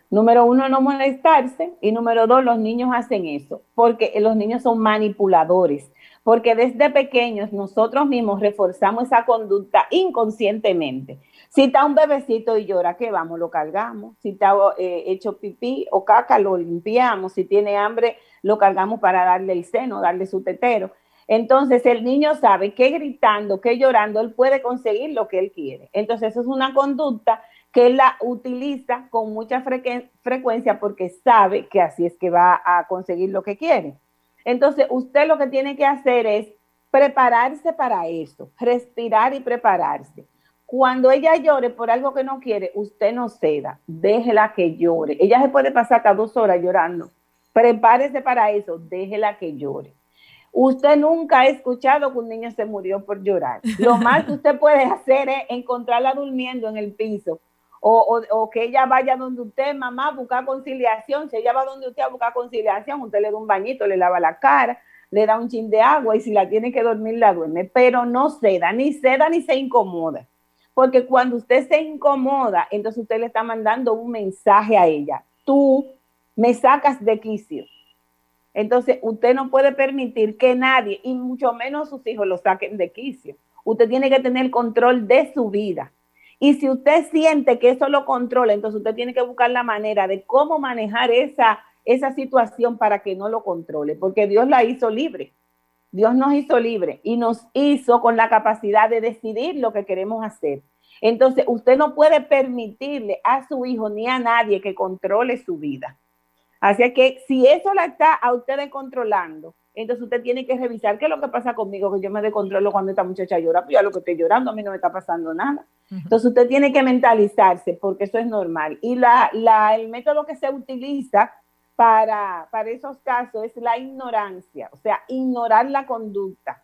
Número uno, no molestarse. Y número dos, los niños hacen eso, porque los niños son manipuladores, porque desde pequeños nosotros mismos reforzamos esa conducta inconscientemente. Si está un bebecito y llora, ¿qué vamos? Lo cargamos. Si está eh, hecho pipí o caca, lo limpiamos. Si tiene hambre, lo cargamos para darle el seno, darle su tetero. Entonces el niño sabe que gritando, que llorando, él puede conseguir lo que él quiere. Entonces eso es una conducta que la utiliza con mucha frecuencia porque sabe que así es que va a conseguir lo que quiere. Entonces usted lo que tiene que hacer es prepararse para eso, respirar y prepararse. Cuando ella llore por algo que no quiere, usted no ceda, déjela que llore. Ella se puede pasar hasta dos horas llorando. Prepárese para eso, déjela que llore. Usted nunca ha escuchado que un niño se murió por llorar. Lo más que (laughs) usted puede hacer es encontrarla durmiendo en el piso o, que ella vaya donde usted, mamá, a buscar conciliación. Si ella va donde usted a buscar conciliación, usted le da un bañito, le lava la cara, le da un chin de agua y si la tiene que dormir, la duerme. Pero no ceda, ni ceda ni se incomoda. Porque cuando usted se incomoda, entonces usted le está mandando un mensaje a ella. Tú me sacas de quicio entonces, usted no puede permitir que nadie, y mucho menos sus hijos, lo saquen de quicio. Usted tiene que tener control de su vida. Y si usted siente que eso lo controla, entonces usted tiene que buscar la manera de cómo manejar esa, esa situación para que no lo controle, porque Dios la hizo libre. Dios nos hizo libre y nos hizo con la capacidad de decidir lo que queremos hacer. Entonces, usted no puede permitirle a su hijo ni a nadie que controle su vida. Así que si eso la está a ustedes controlando, entonces usted tiene que revisar qué es lo que pasa conmigo, que yo me descontrolo cuando esta muchacha llora, pues ya lo que estoy llorando a mí no me está pasando nada. Entonces usted tiene que mentalizarse porque eso es normal. Y la, la, el método que se utiliza para, para esos casos es la ignorancia, o sea, ignorar la conducta.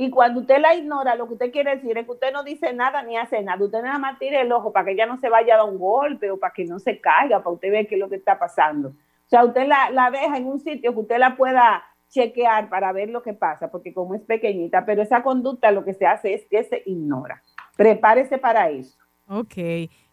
Y cuando usted la ignora, lo que usted quiere decir es que usted no dice nada ni hace nada. Usted nada más tira el ojo para que ella no se vaya a dar un golpe o para que no se caiga, para usted ver qué es lo que está pasando. O sea, usted la, deja en un sitio que usted la pueda chequear para ver lo que pasa, porque como es pequeñita, pero esa conducta lo que se hace es que se ignora. Prepárese para eso. Ok.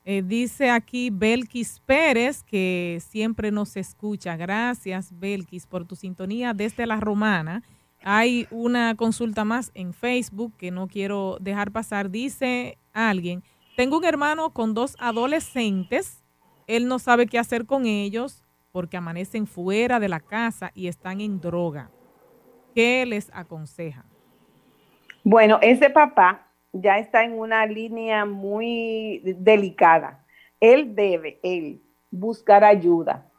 Eh, dice aquí Belkis Pérez que siempre nos escucha. Gracias, Belkis, por tu sintonía desde La Romana. Hay una consulta más en Facebook que no quiero dejar pasar. Dice alguien, tengo un hermano con dos adolescentes. Él no sabe qué hacer con ellos porque amanecen fuera de la casa y están en droga. ¿Qué les aconseja? Bueno, ese papá ya está en una línea muy delicada. Él debe, él, buscar ayuda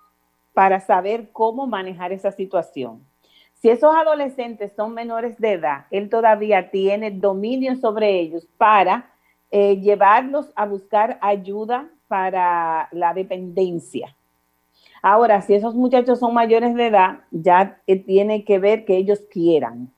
para saber cómo manejar esa situación. Si esos adolescentes son menores de edad, él todavía tiene dominio sobre ellos para eh, llevarlos a buscar ayuda para la dependencia. Ahora, si esos muchachos son mayores de edad, ya eh, tiene que ver que ellos quieran.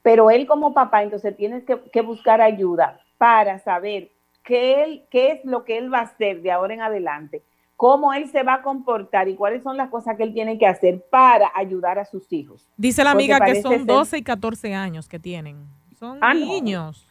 Pero él como papá, entonces tiene que, buscar ayuda para saber qué, qué es lo que él va a hacer de ahora en adelante, cómo él se va a comportar y cuáles son las cosas que él tiene que hacer para ayudar a sus hijos. Dice la amiga que son 12 y 14 años que tienen. Son ah, niños.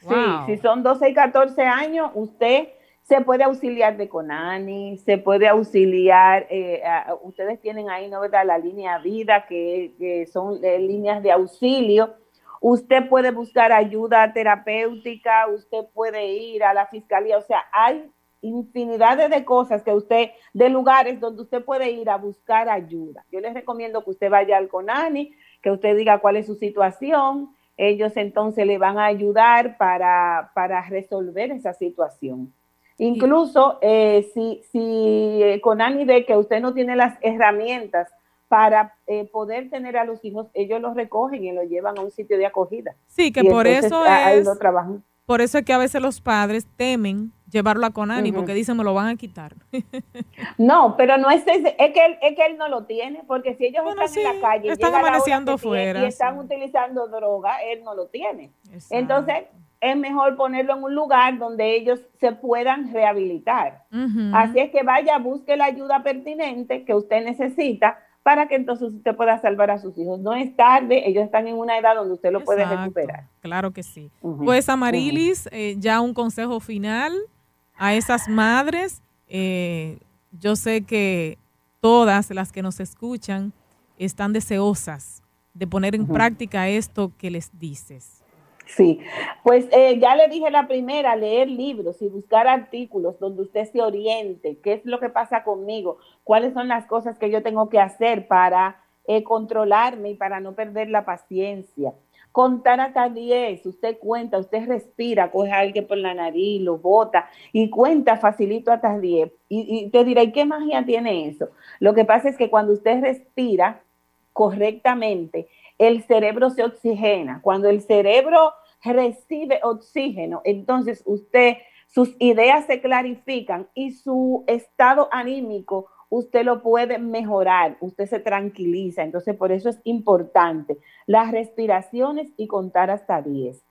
Sí, si son 12 y 14 años, usted se puede auxiliar de Conani, se puede auxiliar, eh, ustedes tienen ahí, ¿no verdad? La línea vida, que, son eh, líneas de auxilio. Usted puede buscar ayuda terapéutica, usted puede ir a la fiscalía, o sea, hay infinidad de cosas que usted, de lugares donde usted puede ir a buscar ayuda. Yo les recomiendo que usted vaya al CONANI, que usted diga cuál es su situación, ellos entonces le van a ayudar para, para resolver esa situación. Incluso eh, si, si eh, Conani ve que usted no tiene las herramientas para eh, poder tener a los hijos, ellos los recogen y los llevan a un sitio de acogida. Sí, que por eso es, por eso es que a veces los padres temen llevarlo a Conani porque dicen me lo van a quitar. (laughs) no, pero no es es que él, es que él no lo tiene, porque si ellos están en la calle están amaneciendo fuera y están utilizando droga, él no lo tiene. Entonces, es mejor ponerlo en un lugar donde ellos se puedan rehabilitar. Así es que vaya, busque la ayuda pertinente que usted necesita para que entonces usted pueda salvar a sus hijos. No es tarde, ellos están en una edad donde usted lo puede recuperar. Claro que sí. Pues Amarilis, eh, ya un consejo final a esas madres. Eh, yo sé que todas las que nos escuchan están deseosas de poner en práctica esto que les dices. Sí, pues eh, ya le dije la primera, leer libros y buscar artículos donde usted se oriente, qué es lo que pasa conmigo, cuáles son las cosas que yo tengo que hacer para eh, controlarme y para no perder la paciencia. Contar hasta 10, usted cuenta, usted respira, coge a alguien por la nariz, lo bota y cuenta facilito hasta 10. Y, y te diré, ¿qué magia tiene eso? Lo que pasa es que cuando usted respira correctamente, el cerebro se oxigena. Cuando el cerebro recibe oxígeno, entonces usted, sus ideas se clarifican y su estado anímico usted lo puede mejorar, usted se tranquiliza. Entonces, por eso es importante las respiraciones y contar hasta 10.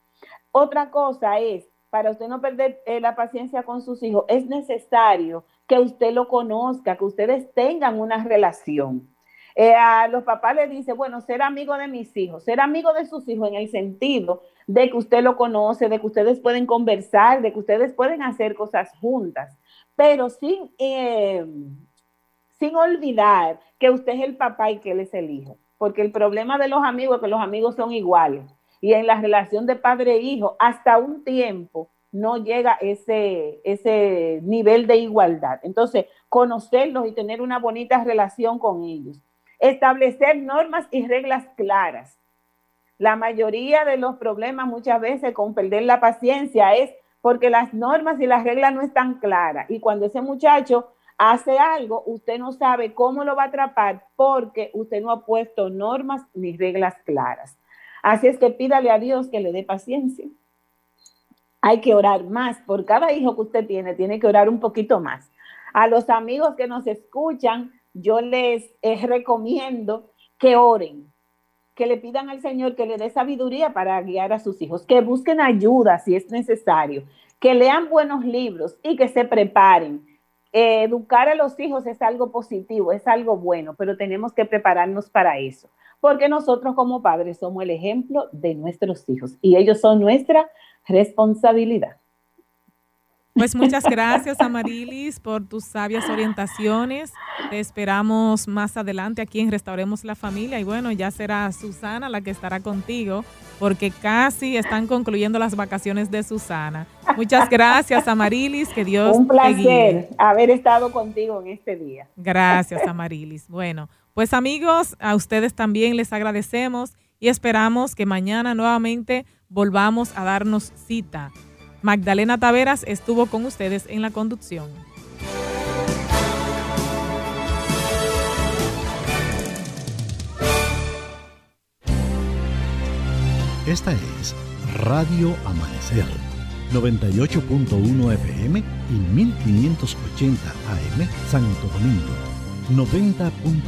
Otra cosa es, para usted no perder eh, la paciencia con sus hijos, es necesario que usted lo conozca, que ustedes tengan una relación. Eh, a los papás les dice, bueno, ser amigo de mis hijos, ser amigo de sus hijos en el sentido de que usted lo conoce, de que ustedes pueden conversar, de que ustedes pueden hacer cosas juntas, pero sin, eh, sin olvidar que usted es el papá y que él es el hijo. Porque el problema de los amigos es que los amigos son iguales. Y en la relación de padre e hijo, hasta un tiempo no llega ese, ese nivel de igualdad. Entonces, conocerlos y tener una bonita relación con ellos establecer normas y reglas claras. La mayoría de los problemas muchas veces con perder la paciencia es porque las normas y las reglas no están claras. Y cuando ese muchacho hace algo, usted no sabe cómo lo va a atrapar porque usted no ha puesto normas ni reglas claras. Así es que pídale a Dios que le dé paciencia. Hay que orar más. Por cada hijo que usted tiene, tiene que orar un poquito más. A los amigos que nos escuchan, yo les eh, recomiendo que oren, que le pidan al Señor que le dé sabiduría para guiar a sus hijos, que busquen ayuda si es necesario, que lean buenos libros y que se preparen. Eh, educar a los hijos es algo positivo, es algo bueno, pero tenemos que prepararnos para eso, porque nosotros como padres somos el ejemplo de nuestros hijos y ellos son nuestra responsabilidad. Pues muchas gracias, Amarilis, por tus sabias orientaciones. Te esperamos más adelante aquí en Restauremos la Familia. Y bueno, ya será Susana la que estará contigo, porque casi están concluyendo las vacaciones de Susana. Muchas gracias, Amarilis. Que Dios Un placer haber estado contigo en este día. Gracias, Amarilis. Bueno, pues amigos, a ustedes también les agradecemos y esperamos que mañana nuevamente volvamos a darnos cita. Magdalena Taveras estuvo con ustedes en la conducción. Esta es Radio Amanecer, 98.1 FM y 1580 AM Santo Domingo, 90.9